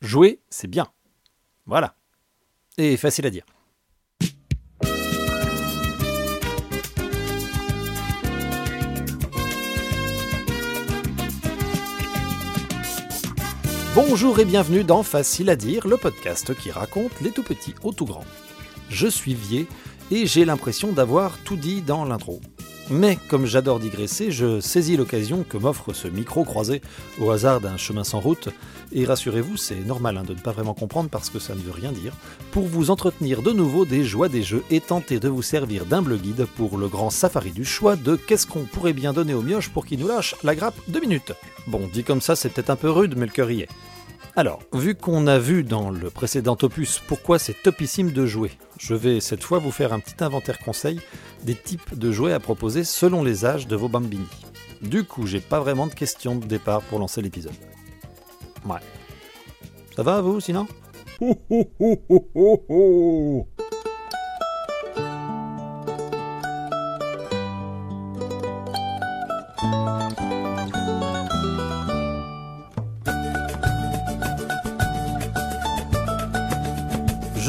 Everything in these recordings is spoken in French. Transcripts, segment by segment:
Jouer, c'est bien. Voilà. Et facile à dire. Bonjour et bienvenue dans Facile à dire, le podcast qui raconte les tout petits aux tout grands. Je suis Vier et j'ai l'impression d'avoir tout dit dans l'intro. Mais comme j'adore digresser, je saisis l'occasion que m'offre ce micro croisé au hasard d'un chemin sans route, et rassurez-vous, c'est normal hein, de ne pas vraiment comprendre parce que ça ne veut rien dire, pour vous entretenir de nouveau des joies des jeux et tenter de vous servir d'humble guide pour le grand safari du choix de qu'est-ce qu'on pourrait bien donner aux mioches pour qu'ils nous lâchent la grappe deux minutes. Bon, dit comme ça, c'est peut-être un peu rude, mais le cœur y est. Alors, vu qu'on a vu dans le précédent opus pourquoi c'est topissime de jouer, je vais cette fois vous faire un petit inventaire conseil des types de jouets à proposer selon les âges de vos bambini. Du coup, j'ai pas vraiment de questions de départ pour lancer l'épisode. Ouais. Ça va vous sinon?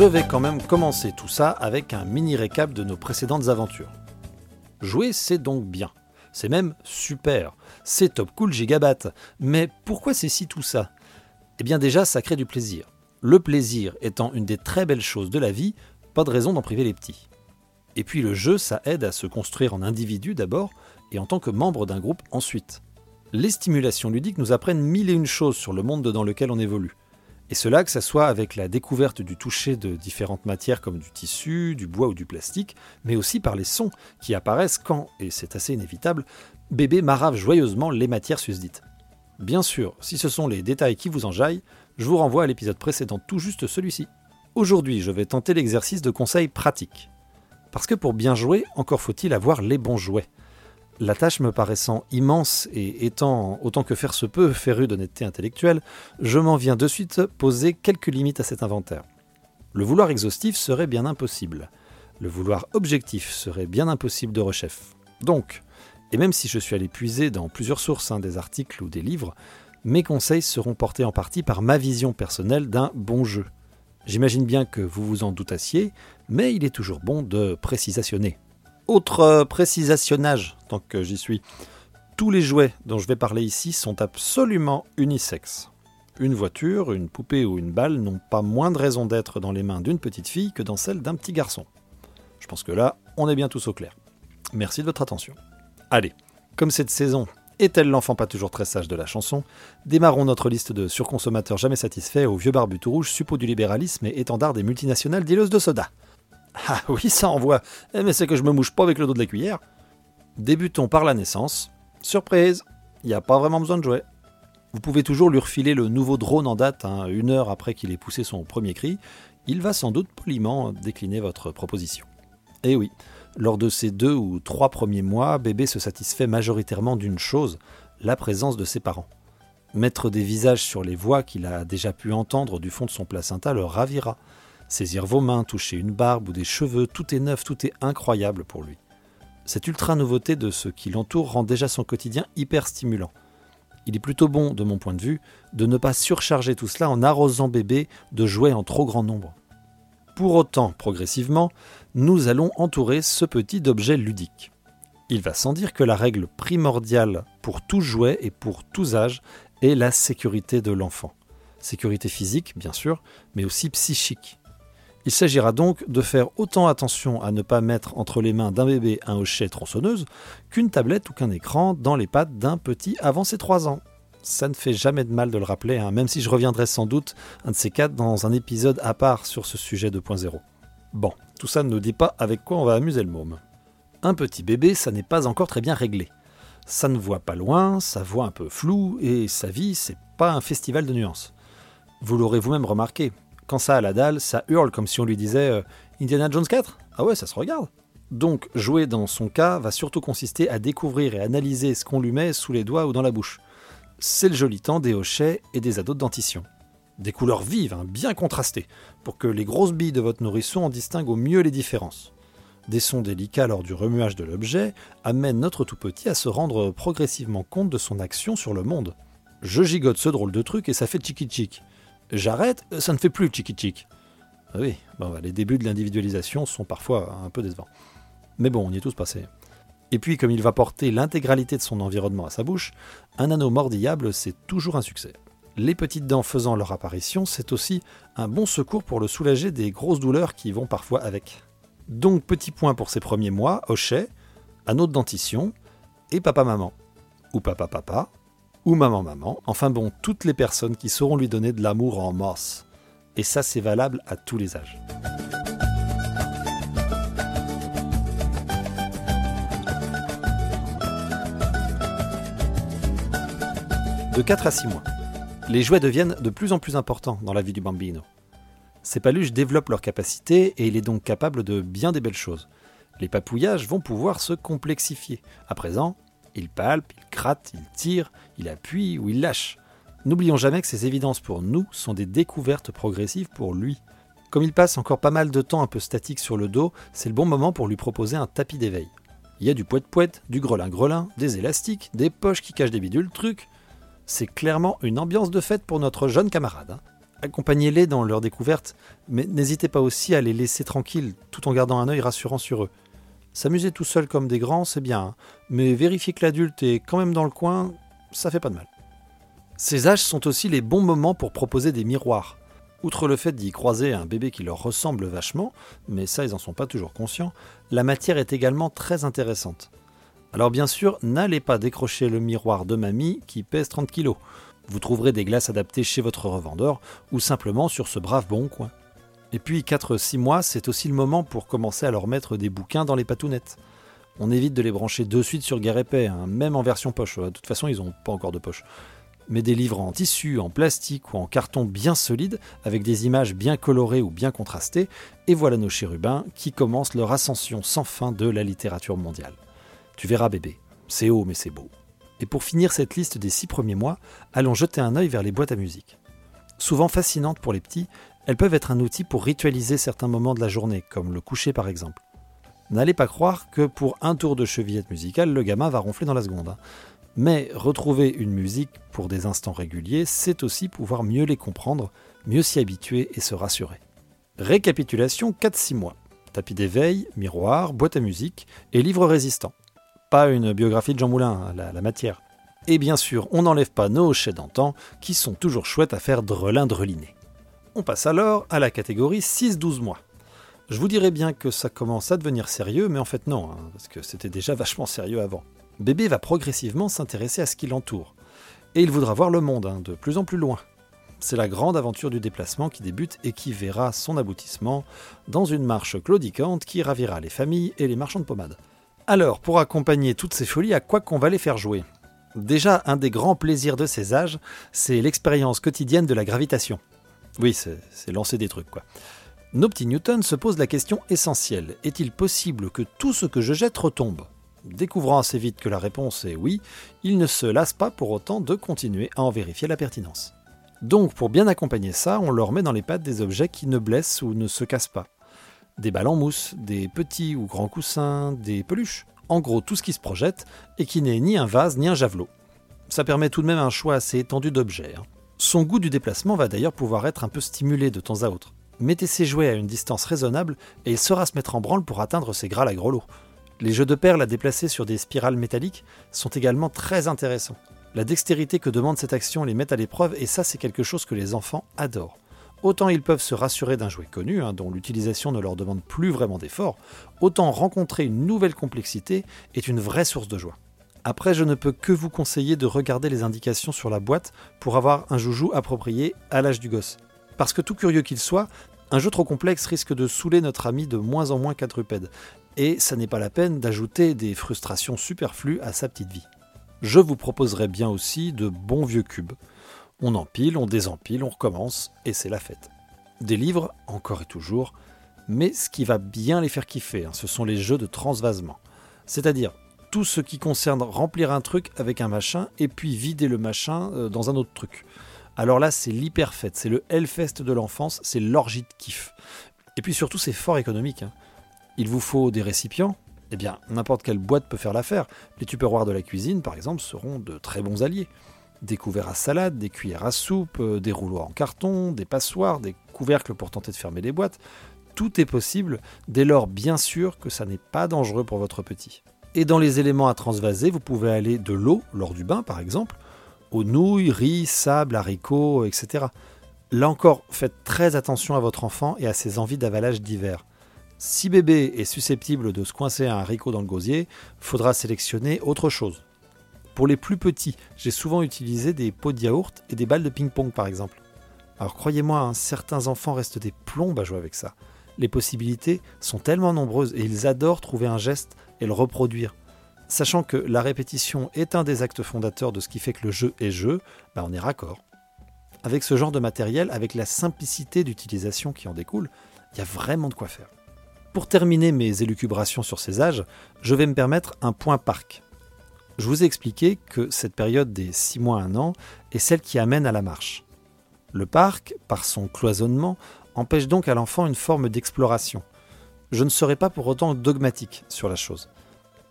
Vais quand même commencer tout ça avec un mini récap de nos précédentes aventures. Jouer, c'est donc bien. C'est même super. C'est top cool gigabat. Mais pourquoi c'est si tout ça? Eh bien déjà, ça crée du plaisir. Le plaisir étant une des très belles choses de la vie, pas de raison d'en priver les petits. Et puis le jeu, ça aide à se construire en individu d'abord et en tant que membre d'un groupe ensuite. Les stimulations ludiques nous apprennent mille et une choses sur le monde dans lequel on évolue. Et cela, que ce soit avec la découverte du toucher de différentes matières comme du tissu, du bois ou du plastique, mais aussi par les sons qui apparaissent quand, et c'est assez inévitable, bébé marave joyeusement les matières susdites. Bien sûr, si ce sont les détails qui vous enjaillent, je vous renvoie à l'épisode précédent, tout juste celui-ci. Aujourd'hui, je vais tenter l'exercice de conseils pratiques. Parce que pour bien jouer, encore faut-il avoir les bons jouets. La tâche me paraissant immense et étant autant que faire se peut féru d'honnêteté intellectuelle, je m'en viens de suite poser quelques limites à cet inventaire. Le vouloir exhaustif serait bien impossible. Le vouloir objectif serait bien impossible de rechef. Donc, et même si je suis allé puiser dans plusieurs sources, hein, des articles ou des livres, mes conseils seront portés en partie par ma vision personnelle d'un bon jeu. J'imagine bien que vous vous en doutassiez, mais il est toujours bon de précisationner. Autre euh, précisationnage, tant que j'y suis. Tous les jouets dont je vais parler ici sont absolument unisexes. Une voiture, une poupée ou une balle n'ont pas moins de raison d'être dans les mains d'une petite fille que dans celles d'un petit garçon. Je pense que là, on est bien tous au clair. Merci de votre attention. Allez, comme cette saison est-elle l'enfant pas toujours très sage de la chanson Démarrons notre liste de surconsommateurs jamais satisfaits au vieux barbu tout rouge, suppôt du libéralisme et étendard des multinationales dealeuses de soda. Ah oui, ça envoie. Eh, mais c'est que je me mouche pas avec le dos de la cuillère. Débutons par la naissance. Surprise, il a pas vraiment besoin de jouer. Vous pouvez toujours lui refiler le nouveau drone en date, hein, une heure après qu'il ait poussé son premier cri. Il va sans doute poliment décliner votre proposition. Eh oui, lors de ces deux ou trois premiers mois, bébé se satisfait majoritairement d'une chose, la présence de ses parents. Mettre des visages sur les voix qu'il a déjà pu entendre du fond de son placenta le ravira. Saisir vos mains, toucher une barbe ou des cheveux, tout est neuf, tout est incroyable pour lui. Cette ultra nouveauté de ce qui l'entoure rend déjà son quotidien hyper stimulant. Il est plutôt bon, de mon point de vue, de ne pas surcharger tout cela en arrosant bébé de jouets en trop grand nombre. Pour autant, progressivement, nous allons entourer ce petit d'objet ludique. Il va sans dire que la règle primordiale pour tout jouet et pour tous âges est la sécurité de l'enfant. Sécurité physique, bien sûr, mais aussi psychique. Il s'agira donc de faire autant attention à ne pas mettre entre les mains d'un bébé un hochet tronçonneuse qu'une tablette ou qu'un écran dans les pattes d'un petit avant ses 3 ans. Ça ne fait jamais de mal de le rappeler, hein, même si je reviendrai sans doute un de ces quatre dans un épisode à part sur ce sujet 2.0. Bon, tout ça ne nous dit pas avec quoi on va amuser le môme. Un petit bébé, ça n'est pas encore très bien réglé. Ça ne voit pas loin, ça voit un peu flou, et sa vie, c'est pas un festival de nuances. Vous l'aurez vous-même remarqué, quand ça a la dalle, ça hurle comme si on lui disait euh, Indiana Jones 4 Ah ouais, ça se regarde. Donc, jouer dans son cas va surtout consister à découvrir et analyser ce qu'on lui met sous les doigts ou dans la bouche. C'est le joli temps des hochets et des ados de dentition. Des couleurs vives, hein, bien contrastées, pour que les grosses billes de votre nourrisson en distinguent au mieux les différences. Des sons délicats lors du remuage de l'objet amènent notre tout petit à se rendre progressivement compte de son action sur le monde. Je gigote ce drôle de truc et ça fait tchiki tchik. J'arrête, ça ne fait plus chiqui chic. Ah oui, bah, les débuts de l'individualisation sont parfois un peu décevants. Mais bon, on y est tous passés. Et puis, comme il va porter l'intégralité de son environnement à sa bouche, un anneau mordillable, c'est toujours un succès. Les petites dents faisant leur apparition, c'est aussi un bon secours pour le soulager des grosses douleurs qui vont parfois avec. Donc, petit point pour ses premiers mois, hochet, anneau de dentition, et papa-maman. Ou papa-papa, ou maman-maman, enfin bon, toutes les personnes qui sauront lui donner de l'amour en masse. Et ça, c'est valable à tous les âges. De 4 à 6 mois, les jouets deviennent de plus en plus importants dans la vie du bambino. Ces paluches développent leur capacité et il est donc capable de bien des belles choses. Les papouillages vont pouvoir se complexifier. À présent, il palpe, il gratte, il tire, il appuie ou il lâche. N'oublions jamais que ces évidences pour nous sont des découvertes progressives pour lui. Comme il passe encore pas mal de temps un peu statique sur le dos, c'est le bon moment pour lui proposer un tapis d'éveil. Il y a du poète-poète, du grelin-grelin, des élastiques, des poches qui cachent des bidules trucs. C'est clairement une ambiance de fête pour notre jeune camarade. Hein. Accompagnez-les dans leur découverte, mais n'hésitez pas aussi à les laisser tranquilles tout en gardant un œil rassurant sur eux. S'amuser tout seul comme des grands, c'est bien, hein. mais vérifier que l'adulte est quand même dans le coin, ça fait pas de mal. Ces âges sont aussi les bons moments pour proposer des miroirs. Outre le fait d'y croiser un bébé qui leur ressemble vachement, mais ça ils n'en sont pas toujours conscients, la matière est également très intéressante. Alors bien sûr, n'allez pas décrocher le miroir de mamie qui pèse 30 kg. Vous trouverez des glaces adaptées chez votre revendeur ou simplement sur ce brave bon coin. Et puis 4-6 mois, c'est aussi le moment pour commencer à leur mettre des bouquins dans les patounettes. On évite de les brancher de suite sur épais, hein, même en version poche. De toute façon, ils n'ont pas encore de poche. Mais des livres en tissu, en plastique ou en carton bien solide, avec des images bien colorées ou bien contrastées, et voilà nos chérubins qui commencent leur ascension sans fin de la littérature mondiale. Tu verras bébé, c'est haut mais c'est beau. Et pour finir cette liste des six premiers mois, allons jeter un œil vers les boîtes à musique. Souvent fascinantes pour les petits, elles peuvent être un outil pour ritualiser certains moments de la journée, comme le coucher par exemple. N'allez pas croire que pour un tour de chevillette musicale, le gamin va ronfler dans la seconde. Hein. Mais retrouver une musique pour des instants réguliers, c'est aussi pouvoir mieux les comprendre, mieux s'y habituer et se rassurer. Récapitulation 4-6 mois. Tapis d'éveil, miroir, boîte à musique et livre résistant pas une biographie de Jean Moulin, la, la matière. Et bien sûr, on n'enlève pas nos hochets d'antan, qui sont toujours chouettes à faire drelin-dreliner. On passe alors à la catégorie 6-12 mois. Je vous dirais bien que ça commence à devenir sérieux, mais en fait non, hein, parce que c'était déjà vachement sérieux avant. Bébé va progressivement s'intéresser à ce qui l'entoure. Et il voudra voir le monde, hein, de plus en plus loin. C'est la grande aventure du déplacement qui débute et qui verra son aboutissement dans une marche claudicante qui ravira les familles et les marchands de pommade. Alors, pour accompagner toutes ces folies, à quoi qu'on va les faire jouer? Déjà, un des grands plaisirs de ces âges, c'est l'expérience quotidienne de la gravitation. Oui, c'est lancer des trucs, quoi. Nos petits Newton se posent la question essentielle. Est-il possible que tout ce que je jette retombe? Découvrant assez vite que la réponse est oui, ils ne se lassent pas pour autant de continuer à en vérifier la pertinence. Donc, pour bien accompagner ça, on leur met dans les pattes des objets qui ne blessent ou ne se cassent pas des balles en mousse, des petits ou grands coussins, des peluches. En gros, tout ce qui se projette et qui n'est ni un vase ni un javelot. Ça permet tout de même un choix assez étendu d'objets. Hein. Son goût du déplacement va d'ailleurs pouvoir être un peu stimulé de temps à autre. Mettez ses jouets à une distance raisonnable et il saura se mettre en branle pour atteindre ses grâles à gros Les jeux de perles à déplacer sur des spirales métalliques sont également très intéressants. La dextérité que demande cette action les met à l'épreuve et ça c'est quelque chose que les enfants adorent. Autant ils peuvent se rassurer d'un jouet connu, hein, dont l'utilisation ne leur demande plus vraiment d'effort, autant rencontrer une nouvelle complexité est une vraie source de joie. Après, je ne peux que vous conseiller de regarder les indications sur la boîte pour avoir un joujou approprié à l'âge du gosse. Parce que tout curieux qu'il soit, un jeu trop complexe risque de saouler notre ami de moins en moins quadrupède, et ça n'est pas la peine d'ajouter des frustrations superflues à sa petite vie. Je vous proposerai bien aussi de bons vieux cubes. On empile, on désempile, on recommence, et c'est la fête. Des livres, encore et toujours, mais ce qui va bien les faire kiffer, hein, ce sont les jeux de transvasement. C'est-à-dire tout ce qui concerne remplir un truc avec un machin et puis vider le machin euh, dans un autre truc. Alors là, c'est l'hyper fête, c'est le Hellfest de l'enfance, c'est l'orgie de kiff. Et puis surtout, c'est fort économique. Hein. Il vous faut des récipients. Eh bien, n'importe quelle boîte peut faire l'affaire. Les tupperwares de la cuisine, par exemple, seront de très bons alliés. Des couverts à salade, des cuillères à soupe, euh, des rouleaux en carton, des passoires, des couvercles pour tenter de fermer les boîtes. Tout est possible dès lors bien sûr que ça n'est pas dangereux pour votre petit. Et dans les éléments à transvaser, vous pouvez aller de l'eau lors du bain par exemple, aux nouilles, riz, sable, haricots, etc. Là encore, faites très attention à votre enfant et à ses envies d'avalage divers. Si bébé est susceptible de se coincer un haricot dans le gosier, faudra sélectionner autre chose. Pour les plus petits, j'ai souvent utilisé des pots de yaourt et des balles de ping-pong par exemple. Alors croyez-moi, hein, certains enfants restent des plombes à jouer avec ça. Les possibilités sont tellement nombreuses et ils adorent trouver un geste et le reproduire. Sachant que la répétition est un des actes fondateurs de ce qui fait que le jeu est jeu, bah on est raccord. Avec ce genre de matériel, avec la simplicité d'utilisation qui en découle, il y a vraiment de quoi faire. Pour terminer mes élucubrations sur ces âges, je vais me permettre un point parc. Je vous ai expliqué que cette période des 6 mois à 1 an est celle qui amène à la marche. Le parc, par son cloisonnement, empêche donc à l'enfant une forme d'exploration. Je ne serai pas pour autant dogmatique sur la chose.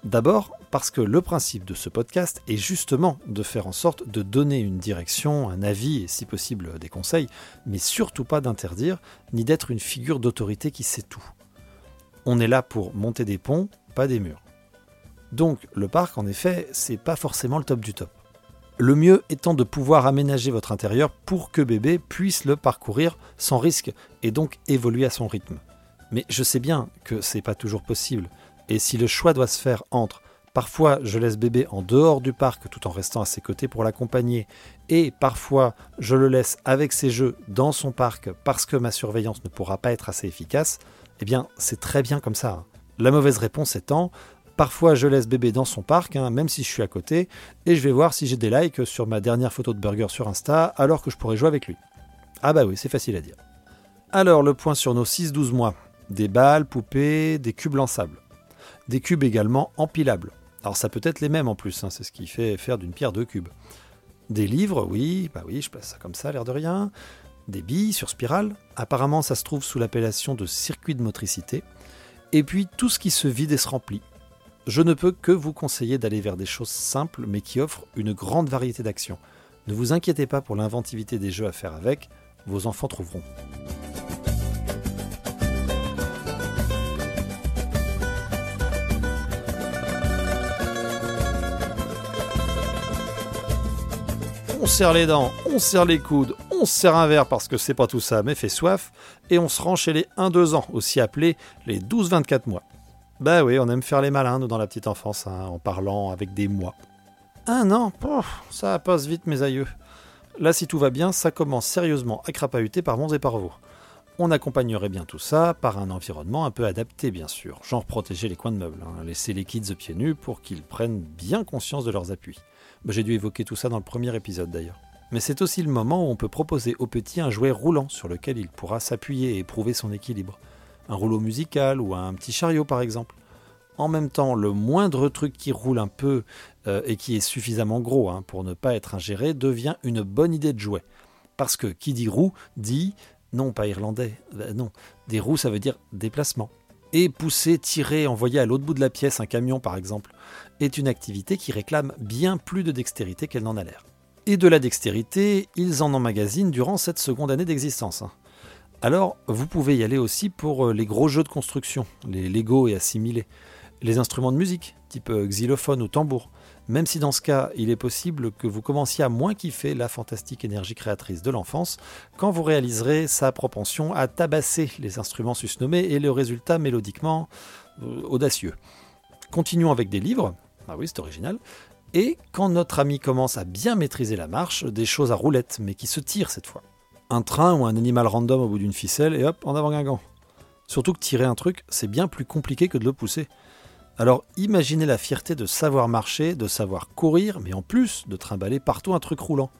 D'abord parce que le principe de ce podcast est justement de faire en sorte de donner une direction, un avis et si possible des conseils, mais surtout pas d'interdire, ni d'être une figure d'autorité qui sait tout. On est là pour monter des ponts, pas des murs. Donc le parc, en effet, c'est pas forcément le top du top. Le mieux étant de pouvoir aménager votre intérieur pour que bébé puisse le parcourir sans risque et donc évoluer à son rythme. Mais je sais bien que c'est pas toujours possible. Et si le choix doit se faire entre parfois je laisse bébé en dehors du parc tout en restant à ses côtés pour l'accompagner, et parfois je le laisse avec ses jeux dans son parc parce que ma surveillance ne pourra pas être assez efficace, eh bien, c'est très bien comme ça. Hein. La mauvaise réponse étant, parfois je laisse bébé dans son parc, hein, même si je suis à côté, et je vais voir si j'ai des likes sur ma dernière photo de burger sur Insta, alors que je pourrais jouer avec lui. Ah bah oui, c'est facile à dire. Alors, le point sur nos 6-12 mois. Des balles, poupées, des cubes lançables. Des cubes également empilables. Alors ça peut être les mêmes en plus, hein, c'est ce qui fait faire d'une pierre deux cubes. Des livres, oui, bah oui, je passe ça comme ça, l'air de rien des billes sur spirale. Apparemment, ça se trouve sous l'appellation de circuit de motricité. Et puis tout ce qui se vide et se remplit. Je ne peux que vous conseiller d'aller vers des choses simples mais qui offrent une grande variété d'actions. Ne vous inquiétez pas pour l'inventivité des jeux à faire avec, vos enfants trouveront. On serre les dents, on serre les coudes, on se sert un verre parce que c'est pas tout ça, mais fait soif, et on se rend chez les 1-2 ans, aussi appelés les 12-24 mois. Bah oui, on aime faire les malins, nous, dans la petite enfance, hein, en parlant avec des mois. Un an, ça passe vite, mes aïeux. Là, si tout va bien, ça commence sérieusement à crapahuter par Mons et par vous. On accompagnerait bien tout ça par un environnement un peu adapté, bien sûr, genre protéger les coins de meubles, hein, laisser les kids pieds nus pour qu'ils prennent bien conscience de leurs appuis. Bah, j'ai dû évoquer tout ça dans le premier épisode d'ailleurs mais c'est aussi le moment où on peut proposer au petit un jouet roulant sur lequel il pourra s'appuyer et prouver son équilibre. Un rouleau musical ou un petit chariot par exemple. En même temps, le moindre truc qui roule un peu euh, et qui est suffisamment gros hein, pour ne pas être ingéré devient une bonne idée de jouet. Parce que qui dit roue dit, non pas irlandais, ben non, des roues ça veut dire déplacement. Et pousser, tirer, envoyer à l'autre bout de la pièce un camion par exemple, est une activité qui réclame bien plus de dextérité qu'elle n'en a l'air et de la dextérité, ils en emmagasinent durant cette seconde année d'existence. Hein. Alors, vous pouvez y aller aussi pour euh, les gros jeux de construction, les Lego et assimilés, les instruments de musique, type euh, xylophone ou tambour, même si dans ce cas, il est possible que vous commenciez à moins kiffer la fantastique énergie créatrice de l'enfance quand vous réaliserez sa propension à tabasser les instruments susnommés et le résultat mélodiquement euh, audacieux. Continuons avec des livres. Ah oui, c'est original. Et quand notre ami commence à bien maîtriser la marche, des choses à roulettes, mais qui se tirent cette fois. Un train ou un animal random au bout d'une ficelle, et hop, en avant Guingamp. Surtout que tirer un truc, c'est bien plus compliqué que de le pousser. Alors imaginez la fierté de savoir marcher, de savoir courir, mais en plus de trimballer partout un truc roulant.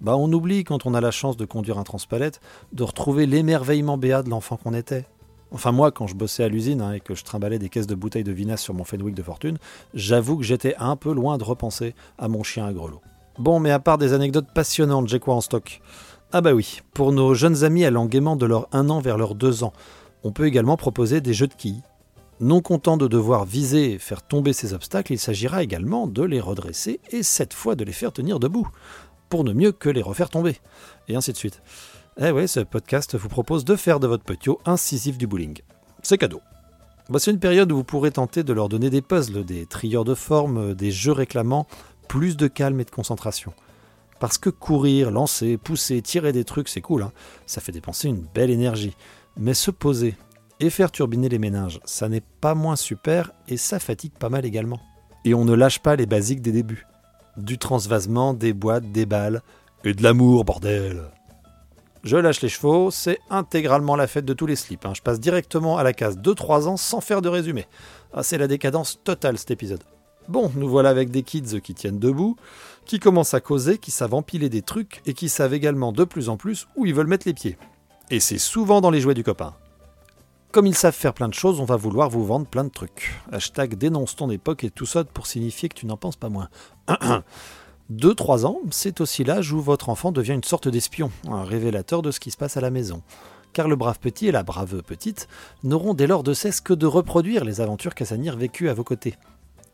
Bah on oublie quand on a la chance de conduire un transpalette, de retrouver l'émerveillement béat de l'enfant qu'on était. Enfin moi, quand je bossais à l'usine hein, et que je trimballais des caisses de bouteilles de vinasse sur mon Fenwick de fortune, j'avoue que j'étais un peu loin de repenser à mon chien à grelot. Bon, mais à part des anecdotes passionnantes, j'ai quoi en stock? Ah bah oui, pour nos jeunes amis allant gaiement de leur 1 an vers leurs 2 ans, on peut également proposer des jeux de quilles. Non content de devoir viser et faire tomber ces obstacles, il s'agira également de les redresser et cette fois de les faire tenir debout. pour ne mieux que les refaire tomber. Et ainsi de suite. Eh oui, ce podcast vous propose de faire de votre petio incisif du bowling. C'est cadeau. Bah, c'est une période où vous pourrez tenter de leur donner des puzzles, des trieurs de formes, des jeux réclamant plus de calme et de concentration. Parce que courir, lancer, pousser, tirer des trucs, c'est cool, hein. ça fait dépenser une belle énergie. Mais se poser et faire turbiner les méninges, ça n'est pas moins super et ça fatigue pas mal également. Et on ne lâche pas les basiques des débuts. Du transvasement, des boîtes, des balles et de l'amour, bordel. Je lâche les chevaux, c'est intégralement la fête de tous les slips. Hein. Je passe directement à la case 2-3 ans sans faire de résumé. Ah, c'est la décadence totale cet épisode. Bon, nous voilà avec des kids qui tiennent debout, qui commencent à causer, qui savent empiler des trucs et qui savent également de plus en plus où ils veulent mettre les pieds. Et c'est souvent dans les jouets du copain. Comme ils savent faire plein de choses, on va vouloir vous vendre plein de trucs. Hashtag dénonce ton époque et tout ça pour signifier que tu n'en penses pas moins. 2-3 ans, c'est aussi l'âge où votre enfant devient une sorte d'espion, un révélateur de ce qui se passe à la maison. Car le brave petit et la brave petite n'auront dès lors de cesse que de reproduire les aventures Cassanir vécues à vos côtés.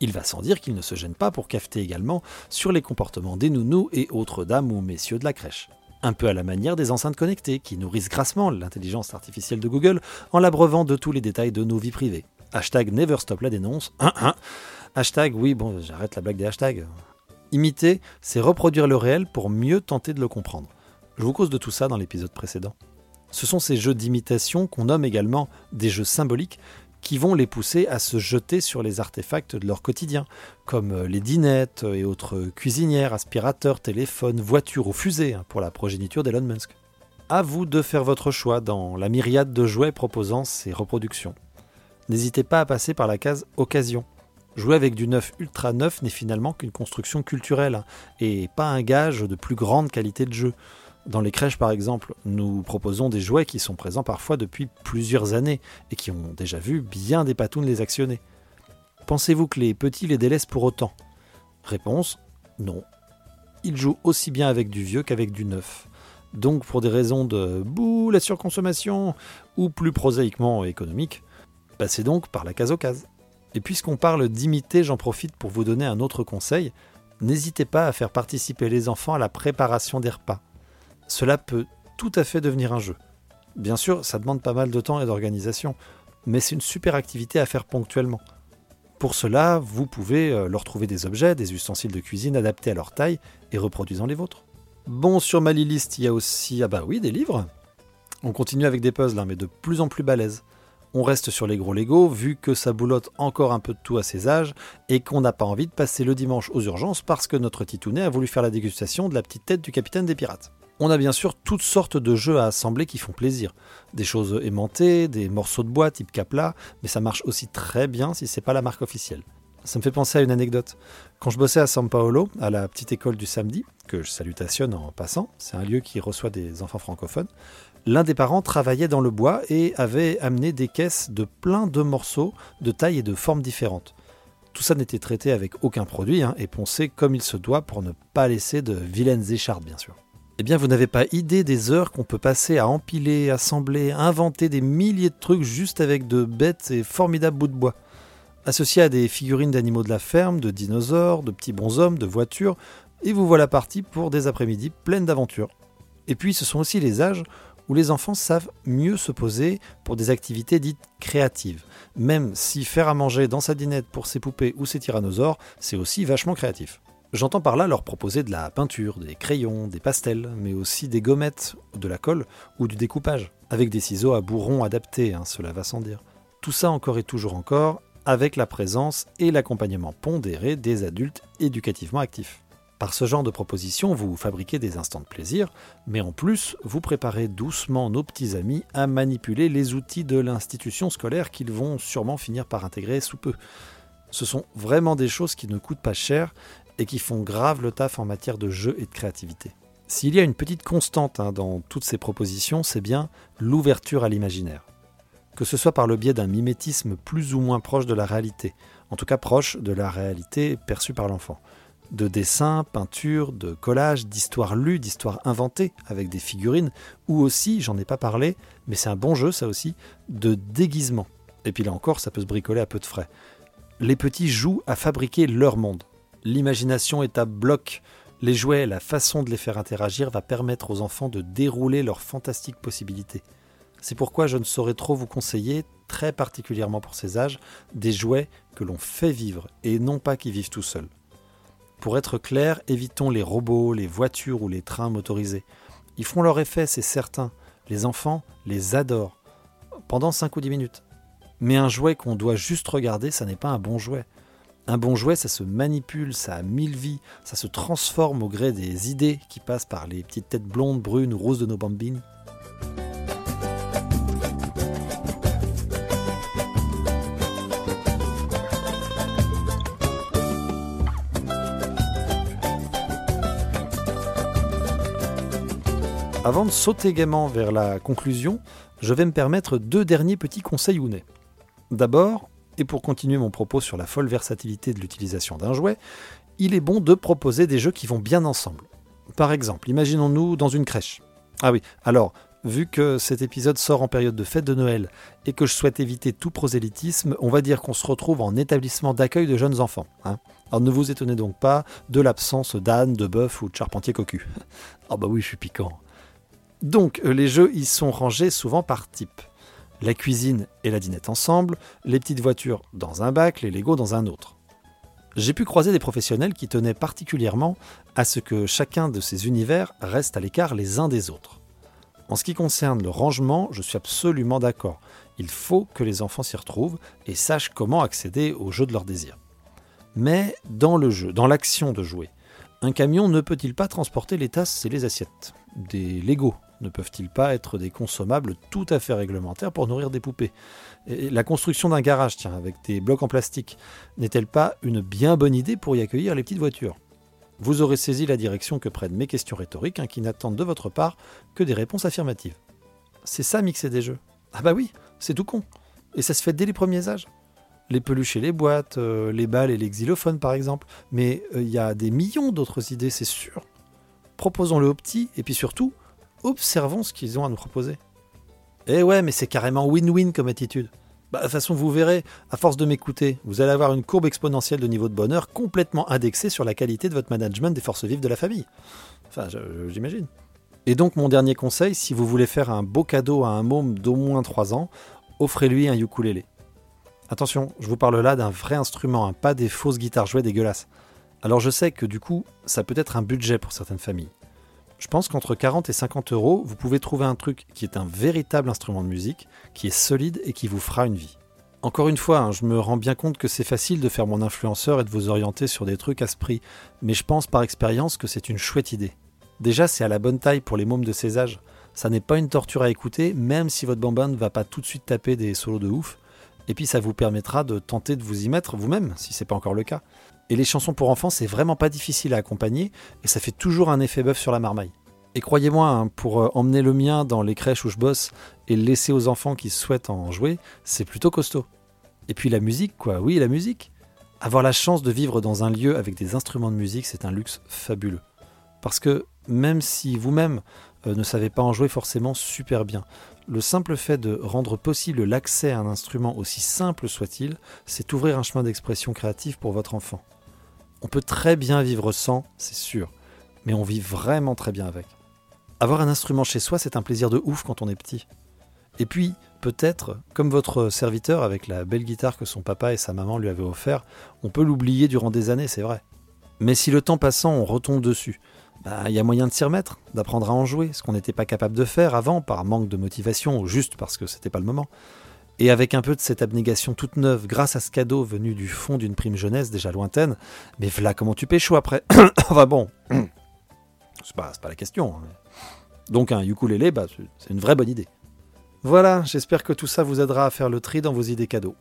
Il va sans dire qu'ils ne se gênent pas pour cafeter également sur les comportements des nounous et autres dames ou messieurs de la crèche un peu à la manière des enceintes connectées qui nourrissent grassement l'intelligence artificielle de Google en l'abreuvant de tous les détails de nos vies privées. Hashtag never stop la dénonce. Hashtag oui, bon, j'arrête la blague des hashtags. Imiter, c'est reproduire le réel pour mieux tenter de le comprendre. Je vous cause de tout ça dans l'épisode précédent. Ce sont ces jeux d'imitation qu'on nomme également des jeux symboliques qui vont les pousser à se jeter sur les artefacts de leur quotidien, comme euh, les dinettes et autres cuisinières, aspirateurs, téléphones, voitures ou fusées hein, pour la progéniture d'Elon Musk. À vous de faire votre choix dans la myriade de jouets proposant ces reproductions. N'hésitez pas à passer par la case occasion. Jouer avec du neuf ultra neuf n'est finalement qu'une construction culturelle hein, et pas un gage de plus grande qualité de jeu. Dans les crèches, par exemple, nous proposons des jouets qui sont présents parfois depuis plusieurs années et qui ont déjà vu bien des patounes les actionner. Pensez-vous que les petits les délaissent pour autant? Réponse non. Ils jouent aussi bien avec du vieux qu'avec du neuf. Donc, pour des raisons de bouh, la surconsommation, ou plus prosaïquement économique, passez donc par la case aux cases. Et puisqu'on parle d'imiter, j'en profite pour vous donner un autre conseil. N'hésitez pas à faire participer les enfants à la préparation des repas cela peut tout à fait devenir un jeu. Bien sûr, ça demande pas mal de temps et d'organisation, mais c'est une super activité à faire ponctuellement. Pour cela, vous pouvez euh, leur trouver des objets, des ustensiles de cuisine adaptés à leur taille et reproduisant les vôtres. Bon, sur ma liste, il y a aussi, ah bah oui, des livres. On continue avec des puzzles, hein, mais de plus en plus balèzes. On reste sur les gros Lego, vu que ça boulotte encore un peu de tout à ces âges, et qu'on n'a pas envie de passer le dimanche aux urgences parce que notre titounet a voulu faire la dégustation de la petite tête du capitaine des pirates. On a bien sûr toutes sortes de jeux à assembler qui font plaisir. Des choses aimantées, des morceaux de bois type Capla, mais ça marche aussi très bien si c'est pas la marque officielle. Ça me fait penser à une anecdote. Quand je bossais à São Paulo, à la petite école du samedi, que je salutationne en passant, c'est un lieu qui reçoit des enfants francophones, l'un des parents travaillait dans le bois et avait amené des caisses de plein de morceaux de taille et de formes différentes. Tout ça n'était traité avec aucun produit hein, et poncé comme il se doit pour ne pas laisser de vilaines écharpes, bien sûr. Eh bien, vous n'avez pas idée des heures qu'on peut passer à empiler, assembler, inventer des milliers de trucs juste avec de bêtes et formidables bouts de bois. Associés à des figurines d'animaux de la ferme, de dinosaures, de petits bonshommes, de voitures, et vous voilà parti pour des après-midi pleines d'aventures. Et puis, ce sont aussi les âges où les enfants savent mieux se poser pour des activités dites créatives. Même si faire à manger dans sa dinette pour ses poupées ou ses tyrannosaures, c'est aussi vachement créatif. J'entends par là leur proposer de la peinture, des crayons, des pastels, mais aussi des gommettes, de la colle ou du découpage, avec des ciseaux à bourron adaptés, hein, cela va sans dire. Tout ça encore et toujours encore, avec la présence et l'accompagnement pondéré des adultes éducativement actifs. Par ce genre de proposition, vous fabriquez des instants de plaisir, mais en plus, vous préparez doucement nos petits amis à manipuler les outils de l'institution scolaire qu'ils vont sûrement finir par intégrer sous peu. Ce sont vraiment des choses qui ne coûtent pas cher et qui font grave le taf en matière de jeu et de créativité. S'il y a une petite constante hein, dans toutes ces propositions, c'est bien l'ouverture à l'imaginaire. Que ce soit par le biais d'un mimétisme plus ou moins proche de la réalité, en tout cas proche de la réalité perçue par l'enfant. De dessins, peintures, de collages, d'histoires lues, d'histoires inventées avec des figurines, ou aussi, j'en ai pas parlé, mais c'est un bon jeu ça aussi, de déguisement. Et puis là encore, ça peut se bricoler à peu de frais. Les petits jouent à fabriquer leur monde, l'imagination est à bloc, Les jouets, la façon de les faire interagir va permettre aux enfants de dérouler leurs fantastiques possibilités. C'est pourquoi je ne saurais trop vous conseiller, très particulièrement pour ces âges, des jouets que l'on fait vivre et non pas qui vivent tout seuls. Pour être clair, évitons les robots, les voitures ou les trains motorisés. Ils font leur effet, c'est certain. Les enfants les adorent. Pendant 5 ou 10 minutes. Mais un jouet qu'on doit juste regarder, ça n'est pas un bon jouet. Un bon jouet, ça se manipule, ça a mille vies, ça se transforme au gré des idées qui passent par les petites têtes blondes, brunes ou roses de nos bambines. Avant de sauter gaiement vers la conclusion, je vais me permettre deux derniers petits conseils ou D'abord, et pour continuer mon propos sur la folle versatilité de l'utilisation d'un jouet, il est bon de proposer des jeux qui vont bien ensemble. Par exemple, imaginons-nous dans une crèche. Ah oui, alors, vu que cet épisode sort en période de fête de Noël et que je souhaite éviter tout prosélytisme, on va dire qu'on se retrouve en établissement d'accueil de jeunes enfants. Hein. alors ne vous étonnez donc pas de l'absence d'âne, de bœuf ou de charpentier cocu. Ah bah oui, je suis piquant. Donc, les jeux y sont rangés souvent par type. La cuisine et la dinette ensemble, les petites voitures dans un bac, les Lego dans un autre. J'ai pu croiser des professionnels qui tenaient particulièrement à ce que chacun de ces univers reste à l'écart les uns des autres. En ce qui concerne le rangement, je suis absolument d'accord. Il faut que les enfants s'y retrouvent et sachent comment accéder au jeu de leur désir. Mais dans le jeu, dans l'action de jouer, un camion ne peut-il pas transporter les tasses et les assiettes? Des Lego? Ne peuvent-ils pas être des consommables tout à fait réglementaires pour nourrir des poupées? La construction d'un garage, tiens, avec des blocs en plastique, n'est-elle pas une bien bonne idée pour y accueillir les petites voitures? Vous aurez saisi la direction que prennent mes questions rhétoriques, hein, qui n'attendent de votre part que des réponses affirmatives. C'est ça mixer des jeux? Ah bah oui, c'est tout con. Et ça se fait dès les premiers âges les peluches et les boîtes, euh, les balles et les xylophones par exemple. Mais euh, il y a des millions d'autres idées, c'est sûr. Proposons-le aux petits, et puis surtout, observons ce qu'ils ont à nous proposer. Eh ouais, mais c'est carrément win-win comme attitude. Bah, de toute façon, vous verrez, à force de m'écouter, vous allez avoir une courbe exponentielle de niveau de bonheur complètement indexée sur la qualité de votre management des forces vives de la famille. Enfin, j'imagine. Et donc, mon dernier conseil, si vous voulez faire un beau cadeau à un môme d'au moins 3 ans, offrez-lui un ukulélé. Attention, je vous parle là d'un vrai instrument, hein, pas des fausses guitares jouées dégueulasses. Alors je sais que du coup, ça peut être un budget pour certaines familles. Je pense qu'entre 40 et 50 euros, vous pouvez trouver un truc qui est un véritable instrument de musique, qui est solide et qui vous fera une vie. Encore une fois, hein, je me rends bien compte que c'est facile de faire mon influenceur et de vous orienter sur des trucs à ce prix, mais je pense par expérience que c'est une chouette idée. Déjà, c'est à la bonne taille pour les mômes de ces âges. Ça n'est pas une torture à écouter, même si votre bambin ne va pas tout de suite taper des solos de ouf. Et puis ça vous permettra de tenter de vous y mettre vous-même, si c'est pas encore le cas. Et les chansons pour enfants, c'est vraiment pas difficile à accompagner et ça fait toujours un effet bœuf sur la marmaille. Et croyez-moi, hein, pour euh, emmener le mien dans les crèches où je bosse et laisser aux enfants qui souhaitent en jouer, c'est plutôt costaud. Et puis la musique, quoi, oui, la musique. Avoir la chance de vivre dans un lieu avec des instruments de musique, c'est un luxe fabuleux. Parce que même si vous-même ne savez pas en jouer forcément super bien, le simple fait de rendre possible l'accès à un instrument aussi simple soit-il, c'est ouvrir un chemin d'expression créative pour votre enfant. On peut très bien vivre sans, c'est sûr, mais on vit vraiment très bien avec. Avoir un instrument chez soi, c'est un plaisir de ouf quand on est petit. Et puis, peut-être, comme votre serviteur avec la belle guitare que son papa et sa maman lui avaient offert, on peut l'oublier durant des années, c'est vrai. Mais si le temps passant, on retombe dessus, bah, il y a moyen de s'y remettre, d'apprendre à en jouer, ce qu'on n'était pas capable de faire avant par manque de motivation ou juste parce que c'était pas le moment. Et avec un peu de cette abnégation toute neuve, grâce à ce cadeau venu du fond d'une prime jeunesse déjà lointaine, mais voilà comment tu pécho après. enfin bon, c'est pas, la question. Hein. Donc un ukulélé, bah, c'est une vraie bonne idée. Voilà, j'espère que tout ça vous aidera à faire le tri dans vos idées cadeaux.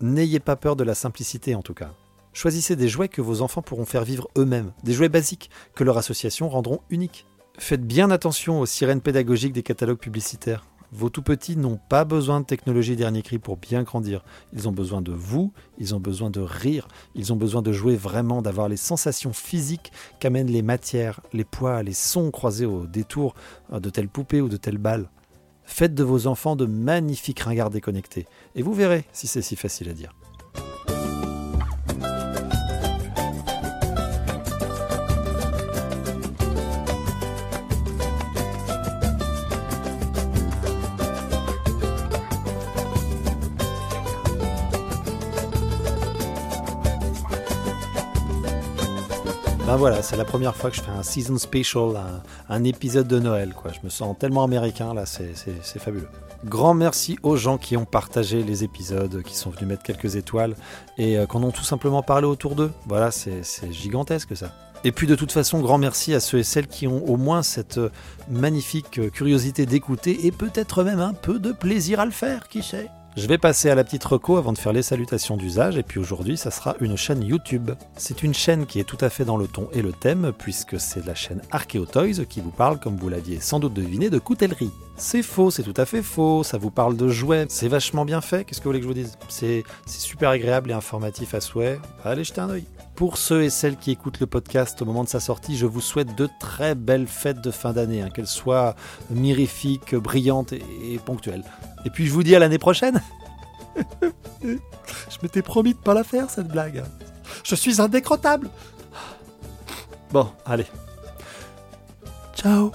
N'ayez pas peur de la simplicité en tout cas. Choisissez des jouets que vos enfants pourront faire vivre eux-mêmes, des jouets basiques que leur association rendront uniques. Faites bien attention aux sirènes pédagogiques des catalogues publicitaires. Vos tout petits n'ont pas besoin de technologie dernier cri pour bien grandir. Ils ont besoin de vous, ils ont besoin de rire, ils ont besoin de jouer vraiment, d'avoir les sensations physiques qu'amènent les matières, les poids, les sons croisés au détour de telle poupée ou de telle balle. Faites de vos enfants de magnifiques ringards déconnectés, et vous verrez si c'est si facile à dire. Ben voilà, c'est la première fois que je fais un season special, un, épisode de Noël. Quoi. Je me sens tellement américain là, c'est fabuleux. Grand merci aux gens qui ont partagé les épisodes, qui sont venus mettre quelques étoiles et euh, qu'on ont tout simplement parlé autour d'eux. Voilà, c'est gigantesque ça. Et puis de toute façon, grand merci à ceux et celles qui ont au moins cette euh, magnifique euh, curiosité d'écouter et peut-être même un peu de plaisir à le faire, qui sait je vais passer à la petite reco avant de faire les salutations d'usage, et puis aujourd'hui, ça sera une chaîne YouTube. C'est une chaîne qui est tout à fait dans le ton et le thème, puisque c'est la chaîne Archeotoys qui vous parle, comme vous l'aviez sans doute deviné, de coutellerie. C'est faux, c'est tout à fait faux, ça vous parle de jouets, c'est vachement bien fait, qu'est-ce que vous voulez que je vous dise? C'est super agréable et informatif à souhait, allez jeter un oeil. Pour ceux et celles qui écoutent le podcast au moment de sa sortie, je vous souhaite de très belles fêtes de fin d'année, hein, qu'elles soient mirifiques, brillantes et, ponctuelles. Et puis je vous dis à l'année prochaine. je m'étais promis de pas la faire cette blague. Je suis indécrottable. Bon, allez. Ciao